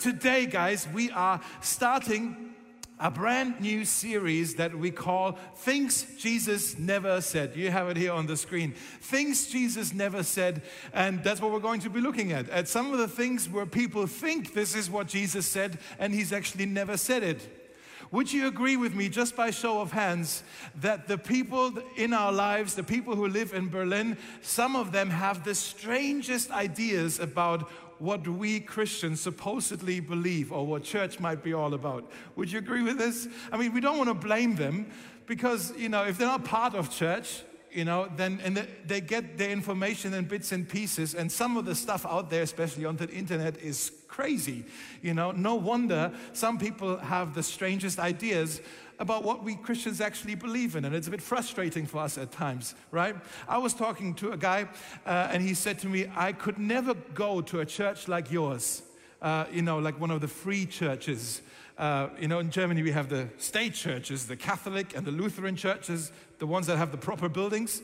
Today, guys, we are starting a brand new series that we call Things Jesus Never Said. You have it here on the screen. Things Jesus Never Said. And that's what we're going to be looking at. At some of the things where people think this is what Jesus said, and he's actually never said it. Would you agree with me, just by show of hands, that the people in our lives, the people who live in Berlin, some of them have the strangest ideas about what we Christians supposedly believe or what church might be all about? Would you agree with this? I mean, we don't want to blame them because, you know, if they're not part of church, you know, then and they get their information in bits and pieces, and some of the stuff out there, especially on the internet, is crazy. You know, no wonder some people have the strangest ideas about what we Christians actually believe in, and it's a bit frustrating for us at times, right? I was talking to a guy, uh, and he said to me, "I could never go to a church like yours." Uh, you know, like one of the free churches. Uh, you know, in Germany we have the state churches, the Catholic and the Lutheran churches, the ones that have the proper buildings.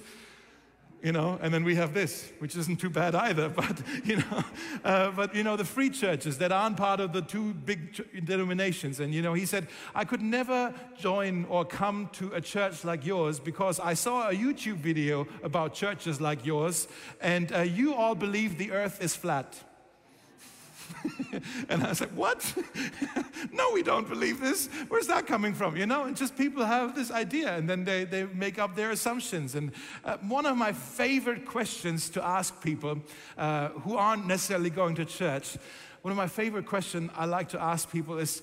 You know, and then we have this, which isn't too bad either. But you know, uh, but you know, the free churches that aren't part of the two big denominations. And you know, he said, I could never join or come to a church like yours because I saw a YouTube video about churches like yours, and uh, you all believe the Earth is flat. and I was like, What? no, we don't believe this. Where's that coming from? You know, and just people have this idea and then they, they make up their assumptions. And uh, one of my favorite questions to ask people uh, who aren't necessarily going to church, one of my favorite questions I like to ask people is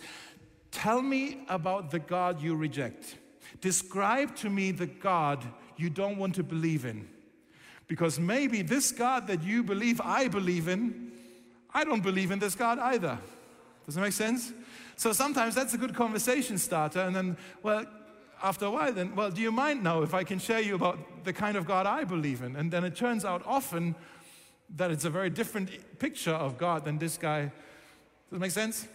Tell me about the God you reject. Describe to me the God you don't want to believe in. Because maybe this God that you believe I believe in I don't believe in this God either. Does that make sense? So sometimes that's a good conversation starter. And then, well, after a while, then, well, do you mind now if I can share you about the kind of God I believe in? And then it turns out often that it's a very different picture of God than this guy. Does that make sense?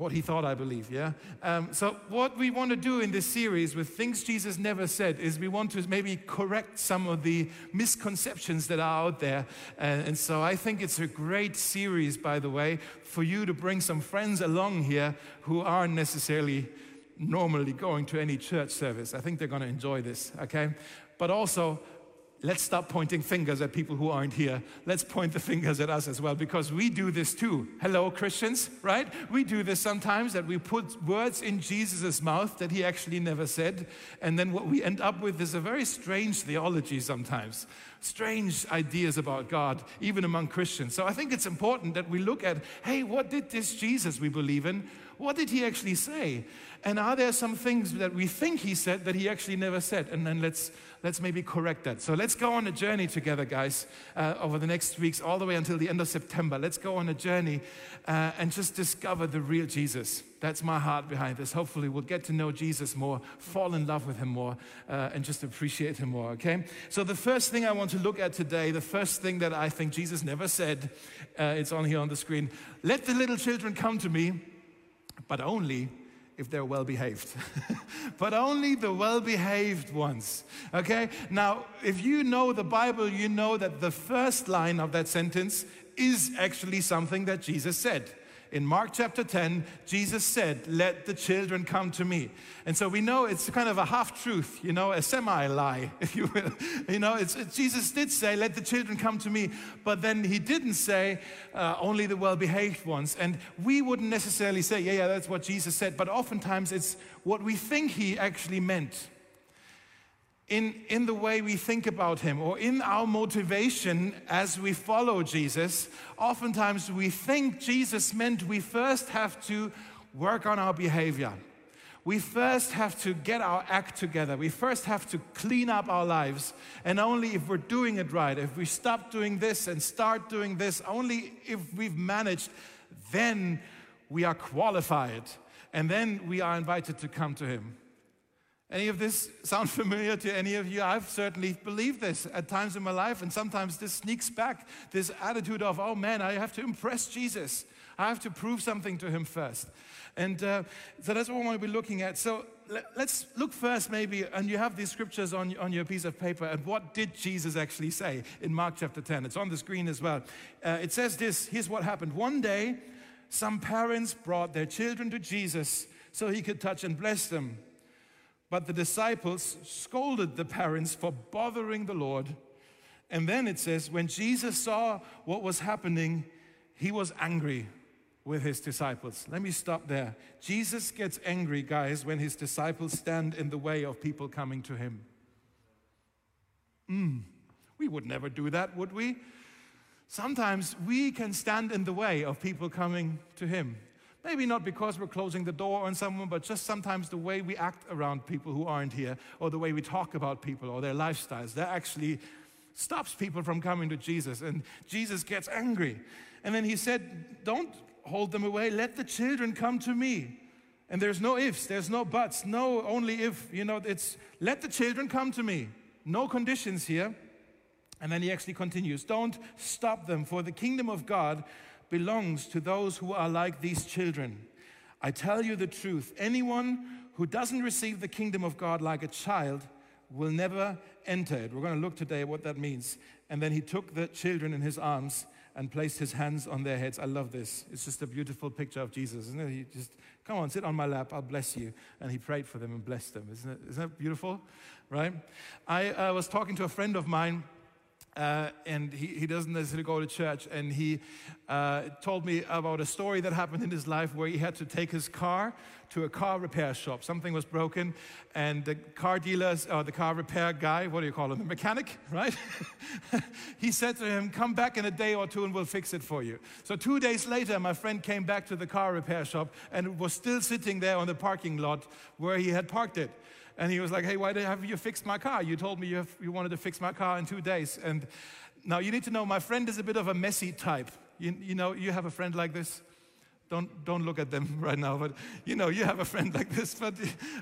What he thought, I believe, yeah? Um, so, what we want to do in this series with Things Jesus Never Said is we want to maybe correct some of the misconceptions that are out there. And, and so, I think it's a great series, by the way, for you to bring some friends along here who aren't necessarily normally going to any church service. I think they're going to enjoy this, okay? But also, let's stop pointing fingers at people who aren't here. Let's point the fingers at us as well because we do this too. Hello, Christians, right? We do this sometimes that we put words in Jesus' mouth that he actually never said. And then what we end up with is a very strange theology sometimes, strange ideas about God, even among Christians. So I think it's important that we look at hey, what did this Jesus we believe in? What did he actually say? And are there some things that we think he said that he actually never said? And then let's, let's maybe correct that. So let's go on a journey together, guys, uh, over the next weeks, all the way until the end of September. Let's go on a journey uh, and just discover the real Jesus. That's my heart behind this. Hopefully, we'll get to know Jesus more, fall in love with him more, uh, and just appreciate him more, okay? So, the first thing I want to look at today, the first thing that I think Jesus never said, uh, it's on here on the screen let the little children come to me but only if they're well behaved. but only the well behaved ones. Okay? Now, if you know the Bible, you know that the first line of that sentence is actually something that Jesus said in Mark chapter 10, Jesus said, Let the children come to me. And so we know it's kind of a half truth, you know, a semi lie, if you will. You know, it's, Jesus did say, Let the children come to me, but then he didn't say, uh, Only the well behaved ones. And we wouldn't necessarily say, Yeah, yeah, that's what Jesus said, but oftentimes it's what we think he actually meant in, in the way we think about Him or in our motivation as we follow Jesus, oftentimes we think Jesus meant we first have to work on our behavior. We first have to get our act together. We first have to clean up our lives. And only if we're doing it right, if we stop doing this and start doing this, only if we've managed, then we are qualified. And then we are invited to come to Him. Any of this sound familiar to any of you? I've certainly believed this at times in my life, and sometimes this sneaks back this attitude of, oh man, I have to impress Jesus. I have to prove something to him first. And uh, so that's what we want to be looking at. So let, us look first, maybe, and you have these scriptures on, on your piece of paper. And what did Jesus actually say in Mark chapter 10? It's on the screen as well. Uh, it says this here's what happened. One day, Some parents brought their children to Jesus so he could touch and bless them. But the disciples scolded the parents for bothering the Lord. And then it says, when Jesus saw what was happening, he was angry with his disciples. Let me stop there. Jesus gets angry, guys, when his disciples stand in the way of people coming to him. Mm, we would never do that, would we? Sometimes we can stand in the way of people coming to him. Maybe not because we're closing the door on someone, but just sometimes the way we act around people who aren't here, or the way we talk about people or their lifestyles, that actually stops people from coming to Jesus. And Jesus gets angry. And then he said, Don't hold them away. Let the children come to me. And there's no ifs, there's no buts, no only if, you know, it's let the children come to me. No conditions here. And then he actually continues Don't stop them, for the kingdom of God belongs to those who are like these children. I tell you the truth anyone who doesn't receive the kingdom of God like a child will never enter it. We're going to look today at what that means. And then he took the children in his arms and placed his hands on their heads. I love this. It's just a beautiful picture of Jesus, isn't it? He just, come on, sit on my lap, I'll bless you. And he prayed for them and blessed them. Isn't, it, isn't that beautiful? Right? I uh, was talking to a friend of mine uh, and he, he doesn't necessarily go to church. And he uh, told me about a story that happened in his life where he had to take his car to a car repair shop. Something was broken, and the car dealers, or the car repair guy, what do you call him, the mechanic, right? he said to him, Come back in a day or two and we'll fix it for you. So, two days later, my friend came back to the car repair shop and was still sitting there on the parking lot where he had parked it. And he was like, hey, why have you fixed my car? You told me you, have, you wanted to fix my car in two days. And now you need to know my friend is a bit of a messy type. You, you know, you have a friend like this. Don't, don't look at them right now, but you know, you have a friend like this. But,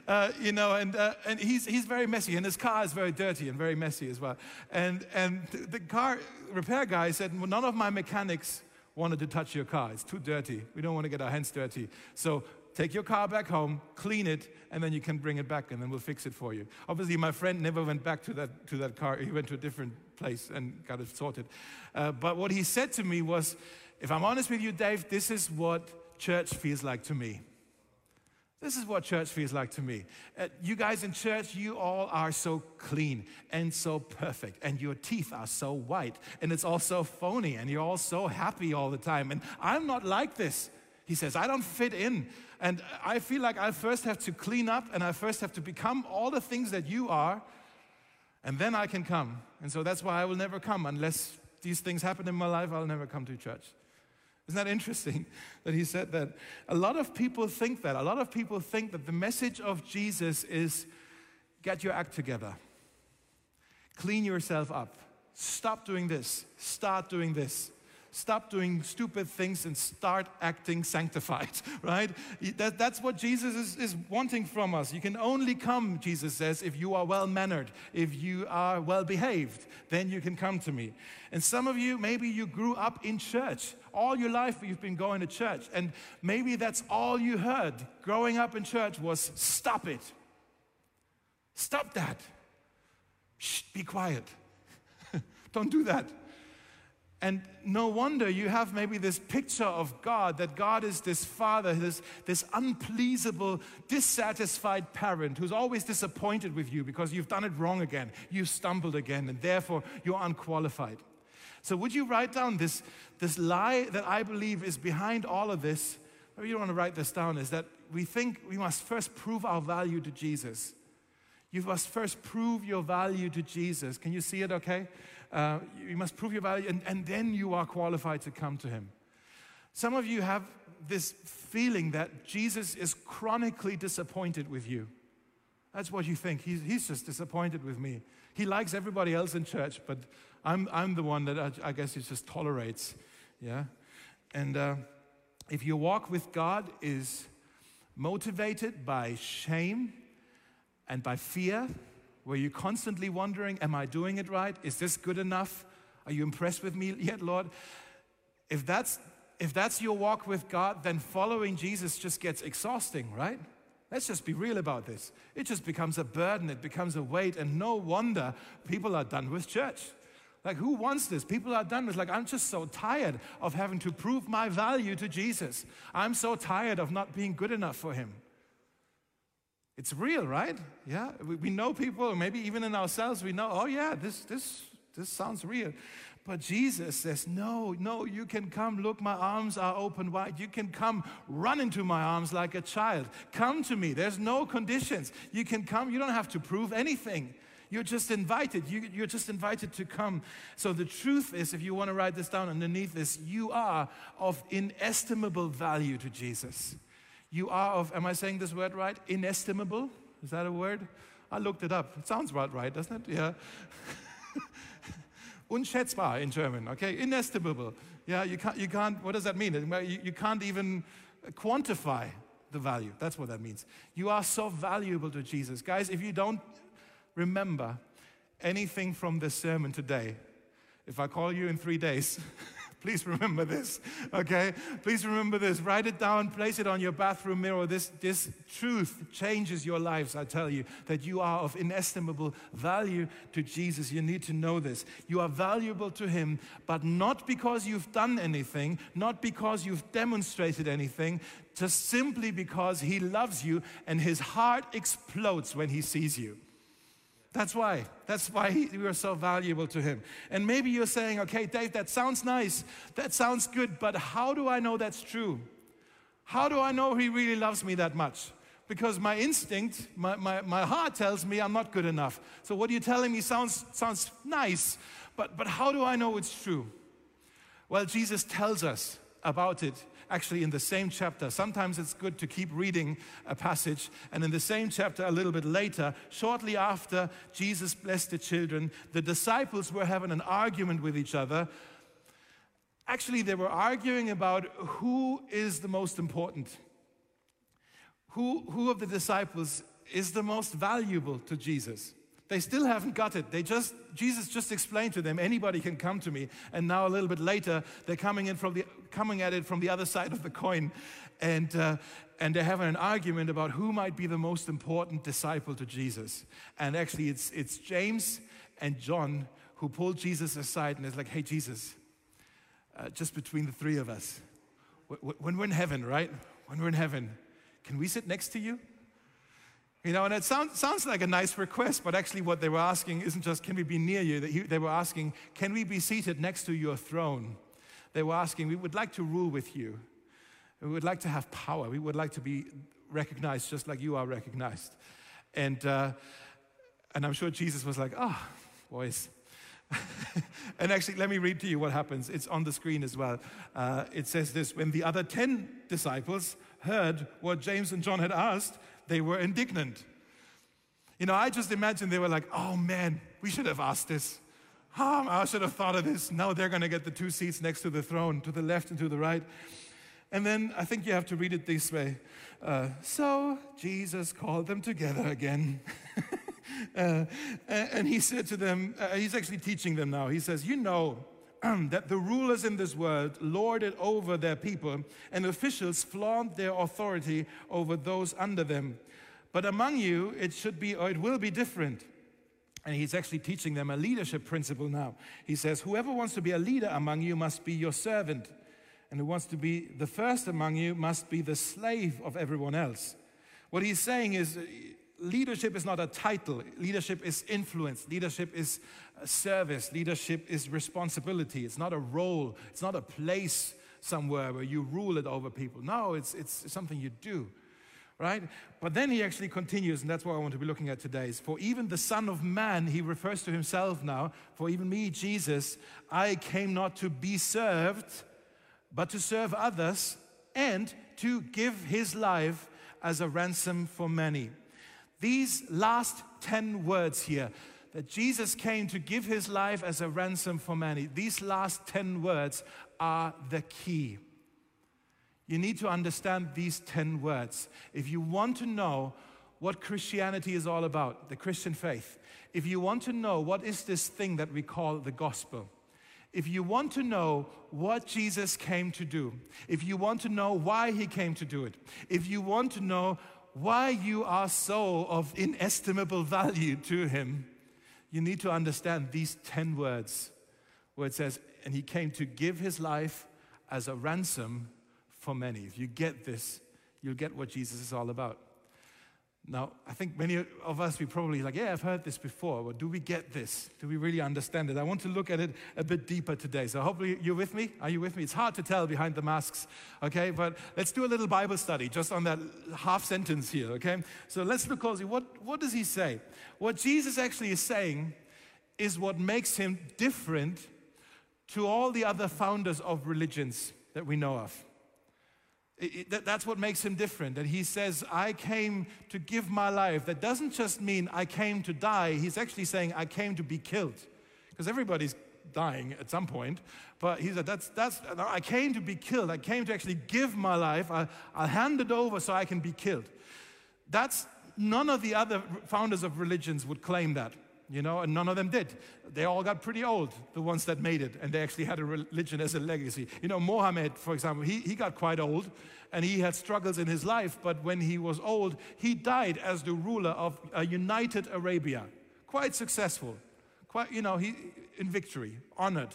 uh, you know, and, uh, and he's, he's very messy, and his car is very dirty and very messy as well. And, and the car repair guy said, none of my mechanics wanted to touch your car. It's too dirty. We don't want to get our hands dirty. So Take your car back home, clean it, and then you can bring it back and then we'll fix it for you. Obviously, my friend never went back to that, to that car. He went to a different place and got it sorted. Uh, but what he said to me was, if I'm honest with you, Dave, this is what church feels like to me. This is what church feels like to me. Uh, you guys in church, you all are so clean and so perfect, and your teeth are so white, and it's all so phony, and you're all so happy all the time. And I'm not like this. He says, I don't fit in. And I feel like I first have to clean up and I first have to become all the things that you are, and then I can come. And so that's why I will never come unless these things happen in my life, I'll never come to church. Isn't that interesting that he said that? A lot of people think that. A lot of people think that the message of Jesus is get your act together, clean yourself up, stop doing this, start doing this. Stop doing stupid things and start acting sanctified, right? That, that's what Jesus is, is wanting from us. You can only come, Jesus says, if you are well mannered, if you are well behaved, then you can come to me. And some of you, maybe you grew up in church. All your life you've been going to church. And maybe that's all you heard growing up in church was stop it. Stop that. Shh, be quiet. Don't do that. And no wonder you have maybe this picture of God, that God is this father, this, this unpleasable, dissatisfied parent who's always disappointed with you because you've done it wrong again, you've stumbled again, and therefore you're unqualified. So, would you write down this, this lie that I believe is behind all of this? Maybe you don't want to write this down, is that we think we must first prove our value to Jesus. You must first prove your value to Jesus. Can you see it okay? Uh, you must prove your value, and, and then you are qualified to come to Him. Some of you have this feeling that Jesus is chronically disappointed with you. That's what you think. He's, he's just disappointed with me. He likes everybody else in church, but I'm, I'm the one that I, I guess he just tolerates. Yeah? And uh, if your walk with God is motivated by shame and by fear, where you're constantly wondering, Am I doing it right? Is this good enough? Are you impressed with me yet, Lord? If that's, if that's your walk with God, then following Jesus just gets exhausting, right? Let's just be real about this. It just becomes a burden, it becomes a weight, and no wonder people are done with church. Like, who wants this? People are done with, like, I'm just so tired of having to prove my value to Jesus. I'm so tired of not being good enough for him. It's real, right? Yeah, we, know people, maybe even in ourselves, we know, oh, yeah, this, this, this sounds real. But Jesus says, No, no, you can come. Look, my arms are open wide. You can come, run into my arms like a child. Come to me. There's no conditions. You can come. You don't have to prove anything. You're just invited. You, are just invited to come. So the truth is, if you want to write this down underneath this, you are of inestimable value to Jesus. You are of, am I saying this word right? Inestimable? Is that a word? I looked it up. It sounds about right, doesn't it? Yeah. unschätzbar in German, okay? Inestimable. Yeah, you can't, you can't what does that mean? You, you can't even quantify the value. That's what that means. You are so valuable to Jesus. Guys, if you don't remember anything from this sermon today, if I call you in three days, Please remember this, okay? Please remember this. Write it down, place it on your bathroom mirror. This, this truth changes your lives, I tell you, that you are of inestimable value to Jesus. You need to know this. You are valuable to Him, but not because you've done anything, not because you've demonstrated anything, just simply because He loves you and His heart explodes when He sees you. That's why. That's why we are so valuable to him. And maybe you're saying, okay, Dave, that sounds nice. That sounds good, but how do I know that's true? How do I know he really loves me that much? Because my instinct, my, my, my heart tells me I'm not good enough. So what you're telling me sounds, sounds nice, but, but how do I know it's true? Well, Jesus tells us about it actually in the same chapter. Sometimes it's good to keep reading a passage, and in the same chapter, a little bit later, shortly after Jesus blessed the children, the disciples were having an argument with each other. Actually, they were arguing about who is the most important. Who, who of the disciples is the most valuable to Jesus? They still haven't got it. They just Jesus just explained to them, anybody can come to me. And now a little bit later, they're coming in from the coming at it from the other side of the coin, and uh, and they're having an argument about who might be the most important disciple to Jesus. And actually, it's it's James and John who pulled Jesus aside and is like, "Hey, Jesus, uh, just between the three of us, when we're in heaven, right? When we're in heaven, can we sit next to you?" You know, and it sounds, sounds like a nice request, but actually, what they were asking isn't just, can we be near you? They were asking, can we be seated next to your throne? They were asking, we would like to rule with you. We would like to have power. We would like to be recognized just like you are recognized. And, uh, and I'm sure Jesus was like, oh, boys. and actually, let me read to you what happens. It's on the screen as well. Uh, it says this When the other 10 disciples heard what James and John had asked, they were indignant. You know, I just imagine they were like, oh man, we should have asked this. Oh, I should have thought of this. Now they're going to get the two seats next to the throne, to the left and to the right. And then I think you have to read it this way. Uh, so Jesus called them together again. uh, and he said to them, uh, he's actually teaching them now. He says, You know that the rulers in this world lord it over their people, and officials flaunt their authority over those under them. But among you, it should be, or it will be different. And he's actually teaching them a leadership principle now. He says, Whoever wants to be a leader among you must be your servant, and who wants to be the first among you must be the slave of everyone else. What he's saying is, leadership is not a title, leadership is influence, leadership is uh, service, leadership is responsibility. It's not a role, it's not a place somewhere where you rule it over people. No, it's, it's something you do, right? But then he actually continues, and that's what I want to be looking at today. Is for even the Son of Man, he refers to himself now, for even me, Jesus, I came not to be served, but to serve others and to give his life as a ransom for many. These last 10 words here, that Jesus came to give his life as a ransom for many, these last 10 words are the key. You need to understand these 10 words. If you want to know what Christianity is all about, the Christian faith, if you want to know what is this thing that we call the gospel, if you want to know what Jesus came to do, if you want to know why he came to do it, if you want to know why you are so of inestimable value to him, you need to understand these 10 words where it says, and he came to give his life as a ransom for many. If you get this, you'll get what Jesus is all about. Now, I think many of us, we probably like, yeah, I've heard this before, but do we get this? Do we really understand it? I want to look at it a bit deeper today. So hopefully you're with me. Are you with me? It's hard to tell behind the masks, okay? But let's do a little Bible study just on that half sentence here, okay? So let's look closely. What, what does he say? What Jesus actually is saying is what makes him different to all the other founders of religions that we know of. It, it, that's what makes him different. And he says, I came to give my life. That doesn't just mean I came to die. He's actually saying, I came to be killed. Because everybody's dying at some point. But he said, that's, that's, I came to be killed. I came to actually give my life. I, I'll hand it over so I can be killed. That's none of the other founders of religions would claim that you know, and none of them did. They all got pretty old, the ones that made it, and they actually had a religion as a legacy. You know, Mohammed, for example, he, he got quite old and he had struggles in his life, but when he was old, he died as the ruler of a united Arabia. Quite successful, quite, you know, he, in victory, honored.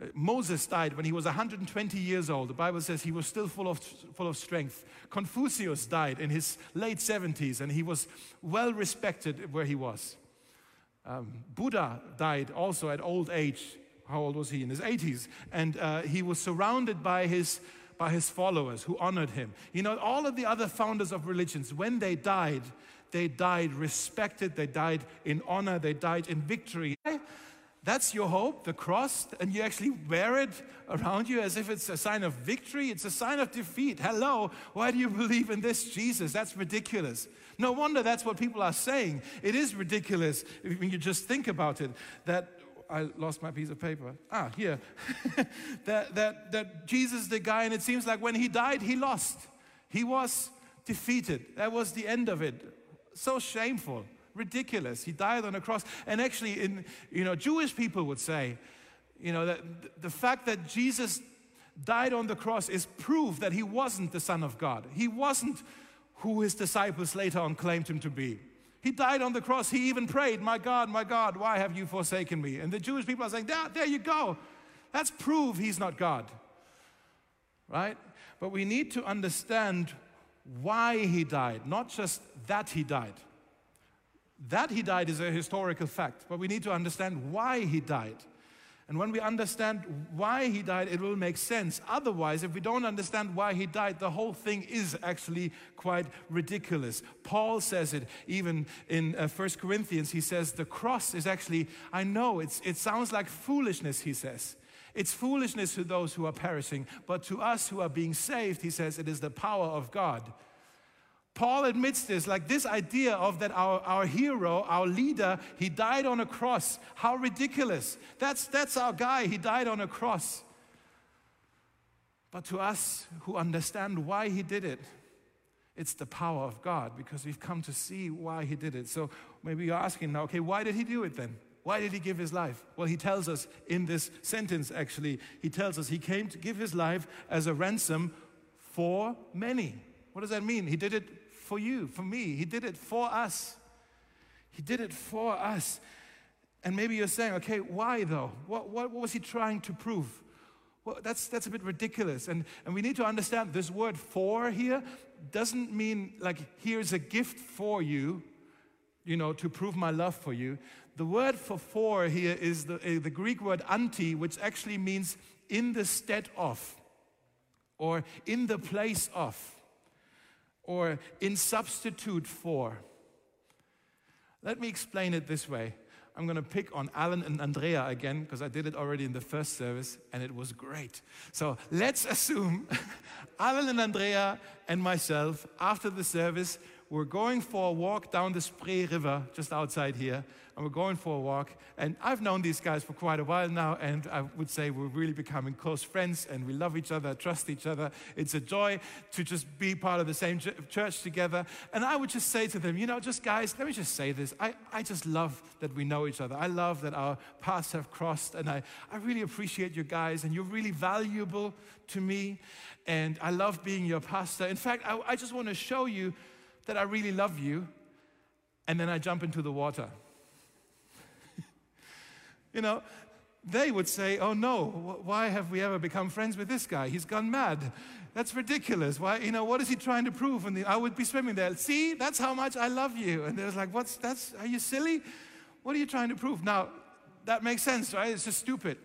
Uh, Moses died when he was 120 years old. The Bible says he was still full of, full of strength. Confucius died in his late 70s and he was well respected where he was. Um, Buddha died also at old age. How old was he? In his 80s. And uh, he was surrounded by his, by his followers who honored him. You know, all of the other founders of religions, when they died, they died respected, they died in honor, they died in victory. That's your hope, the cross, and you actually wear it around you as if it's a sign of victory. It's a sign of defeat. Hello, why do you believe in this Jesus? That's ridiculous. No wonder that's what people are saying. It is ridiculous when you just think about it that I lost my piece of paper. Ah, here. that, that, that Jesus, the guy, and it seems like when he died, he lost. He was defeated. That was the end of it. So shameful, ridiculous. He died on a cross. And actually, in you know, Jewish people would say, you know, that the fact that Jesus died on the cross is proof that he wasn't the Son of God. He wasn't who his disciples later on claimed him to be. He died on the cross. He even prayed, My God, my God, why have you forsaken me? And the Jewish people are saying, There, there you go. That's proof he's not God. Right? But we need to understand why he died, not just that he died. That he died is a historical fact, but we need to understand why he died. And when we understand why he died, it will make sense. Otherwise, if we don't understand why he died, the whole thing is actually quite ridiculous. Paul says it even in uh, 1 Corinthians. He says, The cross is actually, I know it's, it sounds like foolishness, he says. It's foolishness to those who are perishing, but to us who are being saved, he says, it is the power of God. Paul admits this, like this idea of that our, our hero, our leader, he died on a cross. How ridiculous. That's, that's our guy, he died on a cross. But to us who understand why he did it, it's the power of God because we've come to see why he did it. So maybe you're asking now, okay, why did he do it then? Why did he give his life? Well, he tells us in this sentence, actually, he tells us he came to give his life as a ransom for many. What does that mean? He did it for you, for me. He did it for us. He did it for us. And maybe you're saying, okay, why though? What, what, what was he trying to prove? Well, that's, that's a bit ridiculous. And, and we need to understand this word for here doesn't mean like, here's a gift for you, you know, to prove my love for you. The word for for here is the, uh, the Greek word anti, which actually means in the stead of or in the place of or in substitute for. Let me explain it this way. I'm going to pick on Alan and Andrea again because I did it already in the first service and it was great. So let's assume Alan and Andrea and myself, after the service, we're going for a walk down the Spree River just outside here and we're going for a walk. And I've known these guys for quite a while now, and I would say we're really becoming close friends, and we love each other, trust each other. It's a joy to just be part of the same church together. And I would just say to them, you know, just guys, let me just say this. I, I just love that we know each other. I love that our paths have crossed, and I, I really appreciate you guys, and you're really valuable to me. And I love being your pastor. In fact, I, I just want to show you that I really love you. And then I jump into the water. You know, they would say, Oh no, why have we ever become friends with this guy? He's gone mad. That's ridiculous. Why, you know, what is he trying to prove? And the, I would be swimming there. See, that's how much I love you. And they was like, What's that's are you silly? What are you trying to prove? Now, that makes sense, right? It's just stupid.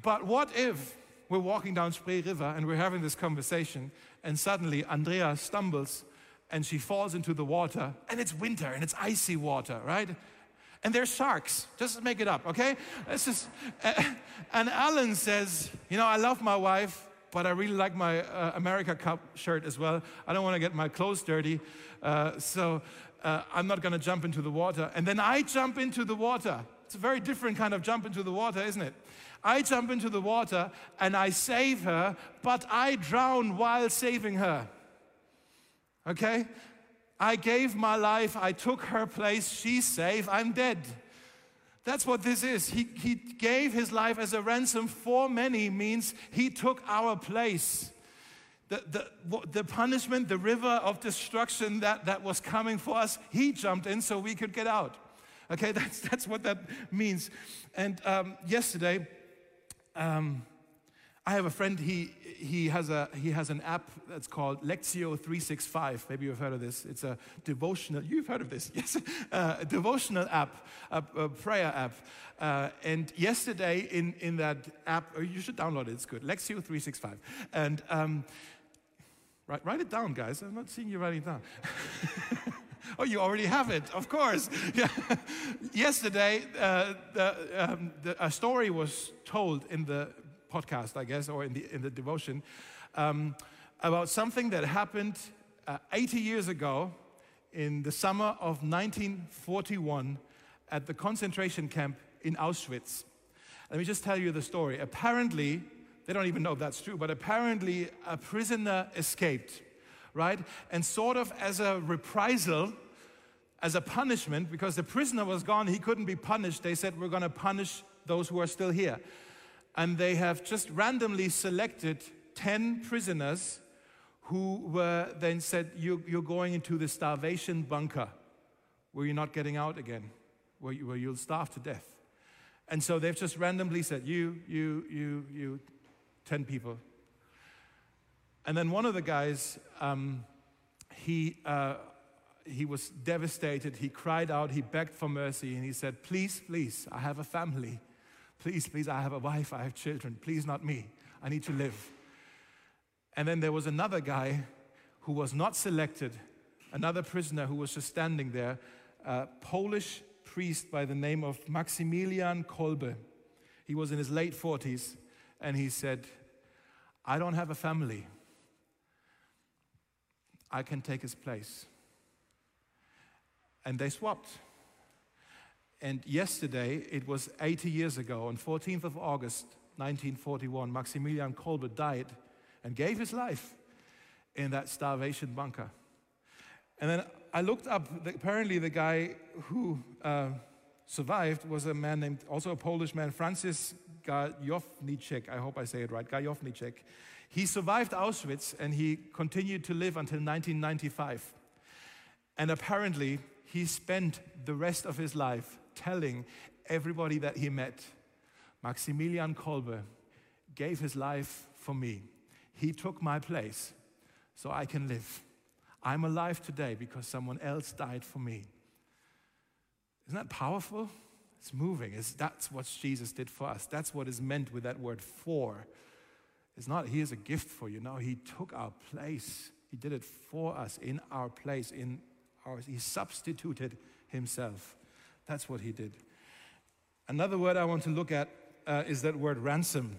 But what if we're walking down Spree River and we're having this conversation, and suddenly Andrea stumbles and she falls into the water, and it's winter and it's icy water, right? And there's sharks. Just make it up, okay? It's just, and Alan says, You know, I love my wife, but I really like my uh, America Cup shirt as well. I don't want to get my clothes dirty. Uh, so uh, I'm not going to jump into the water. And then I jump into the water. It's a very different kind of jump into the water, isn't it? I jump into the water and I save her, but I drown while saving her. Okay? I gave my life, I took her place, she's safe, I'm dead. That's what this is. He, he gave his life as a ransom for many, means he took our place. The, the, the punishment, the river of destruction that, that was coming for us, he jumped in so we could get out. Okay, that's, that's what that means. And um, yesterday, um, I have a friend, he, he, has a, he has an app that's called Lectio 365. Maybe you've heard of this. It's a devotional, you've heard of this, yes? Uh, a devotional app, a, a prayer app. Uh, and yesterday in, in that app, you should download it, it's good, Lectio 365. And um, write, write it down, guys. I'm not seeing you writing it down. oh, you already have it, of course. Yeah. Yesterday, uh, the, um, the, a story was told in the podcast, I guess, or in the, in the devotion, um, about something that happened uh, 80 years ago in the summer of 1941 at the concentration camp in Auschwitz. Let me just tell you the story. Apparently, they don't even know if that's true, but apparently a prisoner escaped, right? And sort of as a reprisal, as a punishment, because the prisoner was gone, he couldn't be punished. They said, We're going to punish those who are still here and they have just randomly selected 10 prisoners who were then said, you, are going into the starvation bunker where you're not getting out again, where, you, where you'll starve to death. And so they've just randomly said, You, you, you, you, 10 people. And then one of the guys, um, he, uh, he was devastated. He cried out, he begged for mercy, and he said, Please, please, I have a family. Please, please, I have a wife, I have children. Please, not me. I need to live. And then there was another guy who was not selected, another prisoner who was just standing there, a Polish priest by the name of Maximilian Kolbe. He was in his late 40s, and he said, I don't have a family. I can take his place. And they swapped. And yesterday, it was 80 years ago, on 14th of August, 1941, Maximilian Kolbe died and gave his life in that starvation bunker. And then I looked up, apparently, the guy who uh, survived was a man named, also a Polish man, Francis Gajowniczek. I hope I say it right, Gajowniczek. He survived Auschwitz and he continued to live until 1995. And apparently, he spent the rest of his life telling everybody that he met, Maximilian Kolbe gave his life for me. He took my place so I can live. I'm alive today because someone else died for me. Isn't that powerful? It's moving. It's, that's what Jesus did for us. That's what is meant with that word for. It's not, he is a gift for you. No, he took our place. He did it for us in our place, in our, he substituted himself. That's what he did. Another word I want to look at uh, is that word ransom.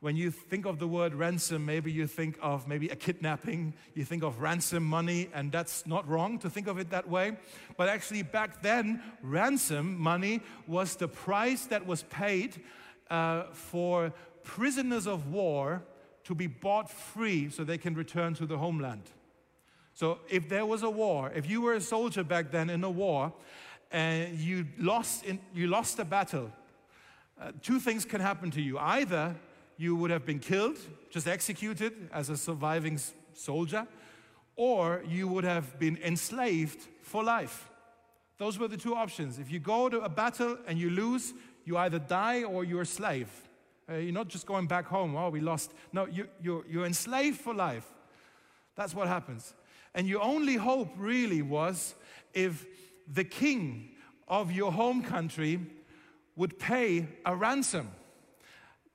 When you think of the word ransom, maybe you think of maybe a kidnapping, you think of ransom money, and that's not wrong to think of it that way. But actually, back then, ransom money was the price that was paid uh, for prisoners of war to be bought free so they can return to the homeland. So, if there was a war, if you were a soldier back then in a war, and you lost, in, you lost a battle, uh, two things can happen to you. Either you would have been killed, just executed as a surviving soldier, or you would have been enslaved for life. Those were the two options. If you go to a battle and you lose, You either die or you're a slave. Uh, you're not just going back home, oh, we lost. No, you, you're, you're enslaved for life. That's what happens. And your only hope really was if the king of your home country would pay a ransom,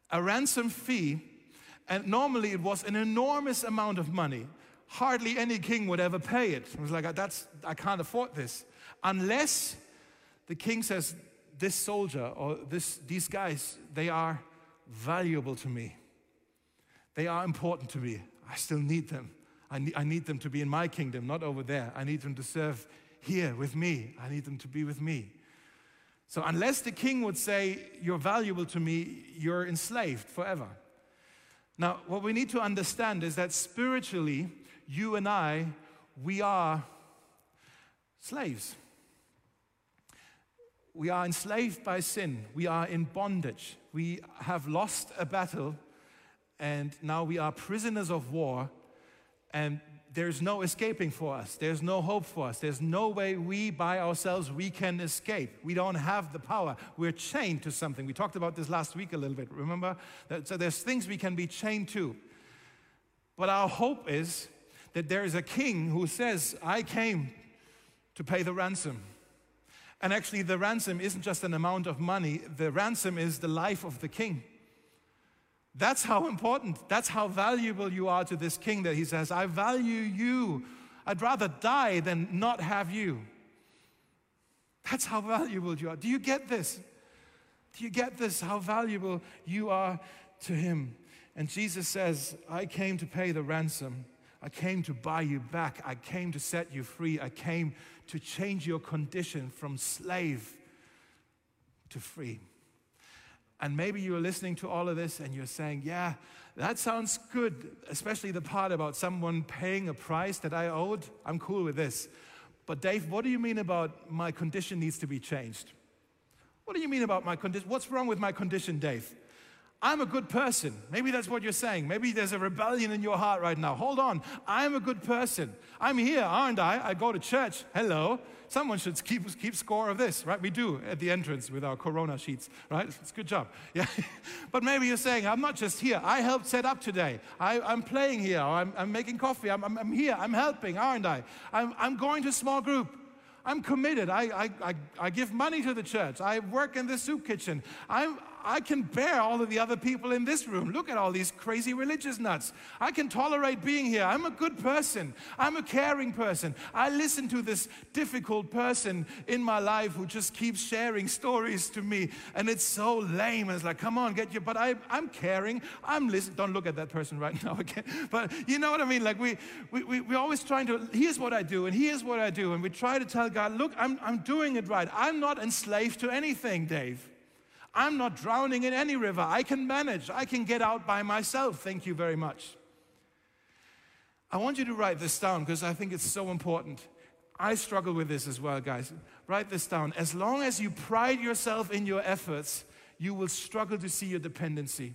a ransom fee. And normally it was an enormous amount of money. Hardly any king would ever pay it. It was like, That's, I can't afford this. Unless the king says, This soldier or this, these guys, they are valuable to me. They are important to me. I still need them. I need, I need them to be in my kingdom, not over there. I need them to serve here with me. I need them to be with me. So, unless the king would say, You're valuable to me, you're enslaved forever. Now, what we need to understand is that spiritually, you and I, we are slaves. We are enslaved by sin. We are in bondage. We have lost a battle, and now we are prisoners of war, and there's no escaping for us. There's no hope for us. There's no way we by ourselves we can escape. We don't have the power. We're chained to something. We talked about this last week a little bit. Remember? So there's things we can be chained to. But our hope is that there is a king who says, "I came to pay the ransom." And actually, the ransom isn't just an amount of money, the ransom is the life of the king. That's how important, that's how valuable you are to this king that he says, I value you. I'd rather die than not have you. That's how valuable you are. Do you get this? Do you get this? How valuable you are to him. And Jesus says, I came to pay the ransom. I came to buy you back. I came to set you free. I came to change your condition from slave to free. And maybe you're listening to all of this and you're saying, Yeah, that sounds good, especially the part about someone paying a price that I owed. I'm cool with this. But, Dave, what do you mean about my condition needs to be changed? What do you mean about my condition? What's wrong with my condition, Dave? I'm a good person. Maybe that's what you're saying. Maybe there's a rebellion in your heart right now. Hold on. I'm a good person. I'm here, aren't I? I go to church. Hello. Someone should keep, keep score of this, right? We do at the entrance with our corona sheets, right? It's good job. Yeah. but maybe you're saying, I'm not just here. I helped set up today. I, am playing here. I'm, I'm, making coffee. I'm, I'm, I'm, here. I'm helping, aren't I? I'm, I'm going to small group. I'm committed. I, I, I, I give money to the church. I work in the soup kitchen. I'm, I can bear all of the other people in this room. Look at all these crazy religious nuts. I can tolerate being here. I'm a good person. I'm a caring person. I listen to this difficult person in my life who just keeps sharing stories to me, and it's so lame. And It's like, come on, get your. But I, I'm caring. I'm listening. Don't look at that person right now again. But you know what I mean? Like we, we, we, we're always trying to. Here's what I do, and here's what I do, and we try to tell God, look, I'm, I'm doing it right. I'm not enslaved to anything, Dave. I'm not drowning in any river. I can manage. I can get out by myself. Thank you very much. I want you to write this down because I think it's so important. I struggle with this as well, guys. Write this down. As long as you pride yourself in your efforts, you will struggle to see your dependency.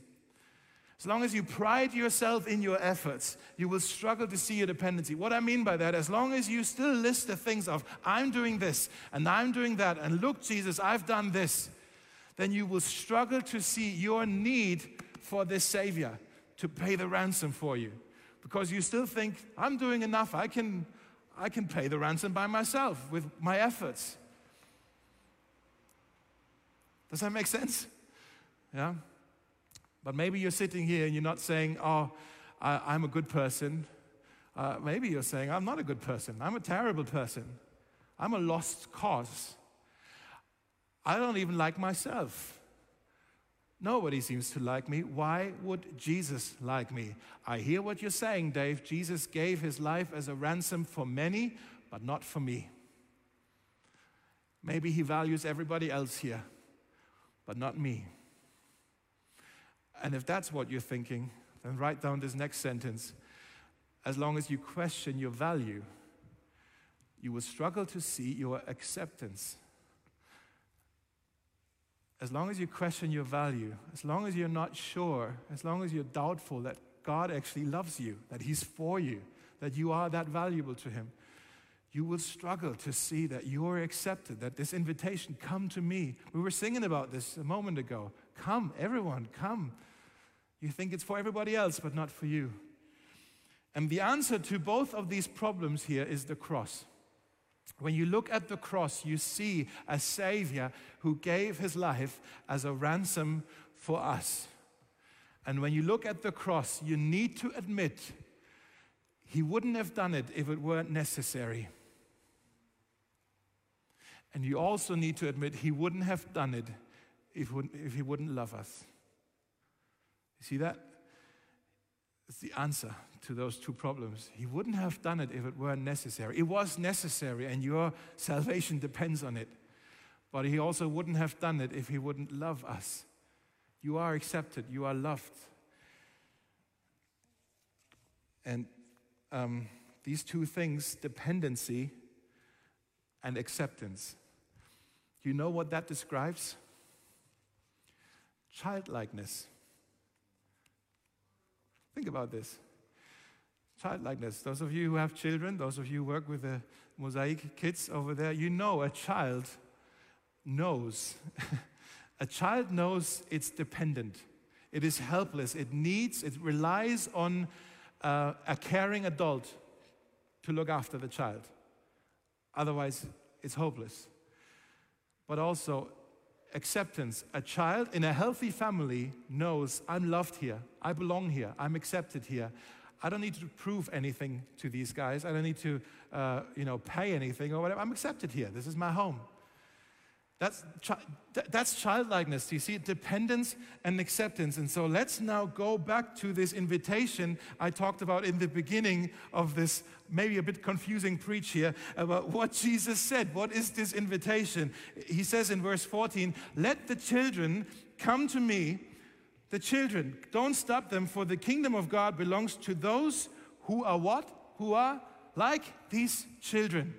As long as you pride yourself in your efforts, you will struggle to see your dependency. What I mean by that, as long as you still list the things of, I'm doing this and I'm doing that, and look, Jesus, I've done this, then you will struggle to see your need for this Savior to pay the ransom for you. Because you still think, I'm doing enough. I can, I can pay the ransom by myself with my efforts. Does that make sense? Yeah? But maybe you're sitting here and you're not saying, Oh, I, am a good person. Uh, maybe you're saying, I'm not a good person. I'm a terrible person. I'm a lost cause. I don't even like myself. Nobody seems to like me. Why would Jesus like me? I hear what you're saying, Dave. Jesus gave his life as a ransom for many, but not for me. Maybe he values everybody else here, but not me. And if that's what you're thinking, then write down this next sentence. As long as you question your value, you will struggle to see your acceptance as long as you question your value, as long as you're not sure, as long as you're doubtful that God actually loves you, that He's for you, that you are that valuable to Him, you will struggle to see that you're accepted, that this invitation, come to me. We were singing about this a moment ago. Come, everyone, come. You think it's for everybody else, but not for you. And the answer to both of these problems here is the cross. When you look at the cross, you see a Savior who gave his life as a ransom for us. And when you look at the cross, you need to admit he wouldn't have done it if it weren't necessary. And you also need to admit he wouldn't have done it if, he wouldn't love us. You see that? It's the answer to those two problems. He wouldn't have done it if it weren't necessary. It was necessary, and your salvation depends on it. But he also wouldn't have done it if he wouldn't love us. You are accepted, you are loved. And um, these two things, dependency and acceptance, do you know what that describes? Childlikeness. Think about this. Childlikeness. Those of you who have children, those of you who work with the mosaic kids over there, you know a child knows. a child knows it's dependent. It is helpless. It needs, it relies on uh, a caring adult to look after the child. Otherwise, it's hopeless. But also, acceptance. A child in a healthy family knows I'm loved here, I belong here, I'm accepted here. I don't need to prove anything to these guys. I don't need to, uh, you know, pay anything or whatever. I'm accepted here. This is my home. That's, that's childlikeness. You see, dependence and acceptance. And so let's now go back to this invitation I talked about in the beginning of this maybe a bit confusing preach here about what Jesus said. What is this invitation? He says in verse 14, Let the children come to me. The children, don't stop them, for the kingdom of God belongs to those who are what? Who are like these children.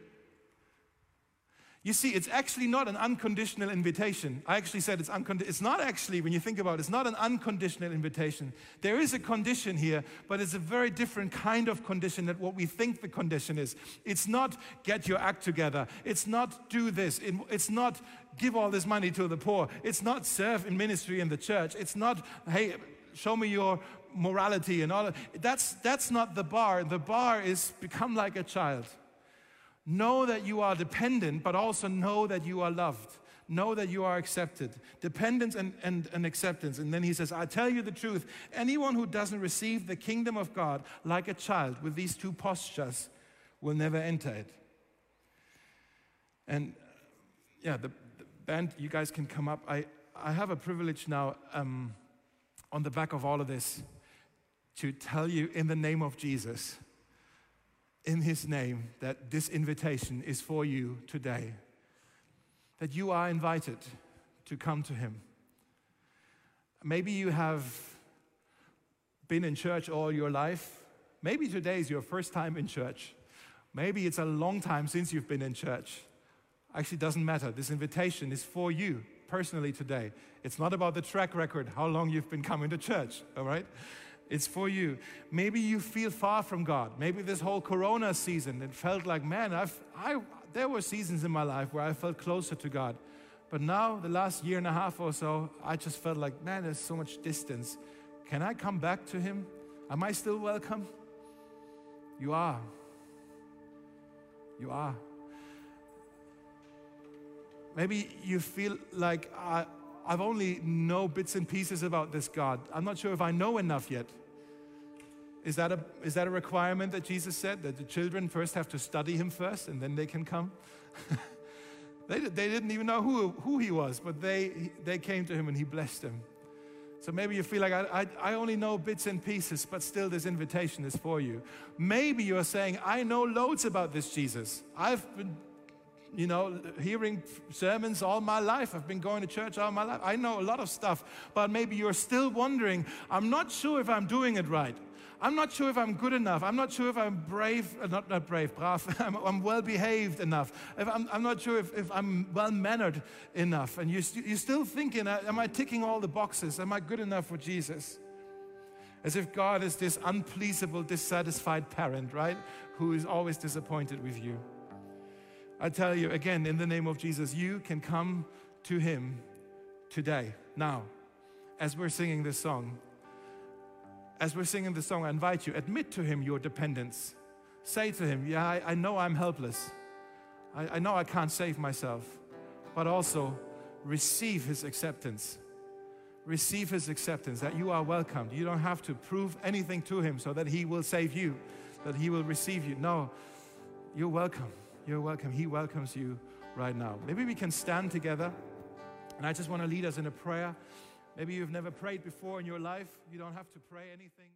You see, it's actually not an unconditional invitation. I actually said it's unconditional. It's not actually, when you think about it, it's not an unconditional invitation. There is a condition here, but it's a very different kind of condition than what we think the condition is. It's not get your act together. It's not do this. It's not give all this money to the poor. It's not serve in ministry in the church. It's not, hey, show me your morality and all that. That's, that's not the bar. The bar is become like a child. Know that you are dependent, but also know that you are loved. Know that you are accepted. Dependence and, and, and acceptance. And then he says, I tell you the truth anyone who doesn't receive the kingdom of God like a child with these two postures will never enter it. And yeah, the, the band, you guys can come up. I, I have a privilege now um, on the back of all of this to tell you in the name of Jesus in His name that this invitation is for you today. That you are invited to come to Him. Maybe you have been in church all your life. Maybe today is your first time in church. Maybe it's a long time since you've been in church. Actually, doesn't matter. This invitation is for you personally today. It's not about the track record, how long you've been coming to church, all right? It's for you. Maybe you feel far from God. Maybe this whole Corona season, it felt like, man, I've, I, there were seasons in my life where I felt closer to God. But now, the last year and a half or so, I just felt like, man, there's so much distance. Can I come back to Him? Am I still welcome? You are. You are. Maybe you feel like I, I've only know bits and pieces about this God. I'm not sure if I know enough yet. Is that, a, is that a requirement that Jesus said? That the children first have to study him first and then they can come? they, they didn't even know who, who he was, but they, they came to him and he blessed them. So maybe you feel like I, I, I, only know bits and pieces, but still this invitation is for you. Maybe you're saying, I know loads about this Jesus. I've been, you know, hearing sermons all my life. I've been going to church all my life. I know a lot of stuff, but maybe you're still wondering, I'm not sure if I'm doing it right. I'm not sure if I'm good enough. I'm not sure if I'm brave, uh, not, not brave, brav. I'm, I'm well behaved enough. I'm, I'm, not sure if, if I'm well mannered enough. And you, you're still thinking, uh, am I ticking all the boxes? Am I good enough for Jesus? As if God is this unpleasable, dissatisfied parent, right? Who is always disappointed with you. I tell you again, in the name of Jesus, you can come to Him today, now, as we're singing this song. As we're singing this song, I invite you, admit to Him your dependence. Say to Him, Yeah, I, I know I'm helpless. I, I know I can't save myself, but also receive His acceptance. Receive His acceptance that you are welcomed. You don't have to prove anything to Him so that He will save you, that He will receive you. No, you're welcome. You're welcome. He welcomes you right now. Maybe we can stand together. And I just want to lead us in a prayer. Maybe you've never prayed before in your life. You don't have to pray anything.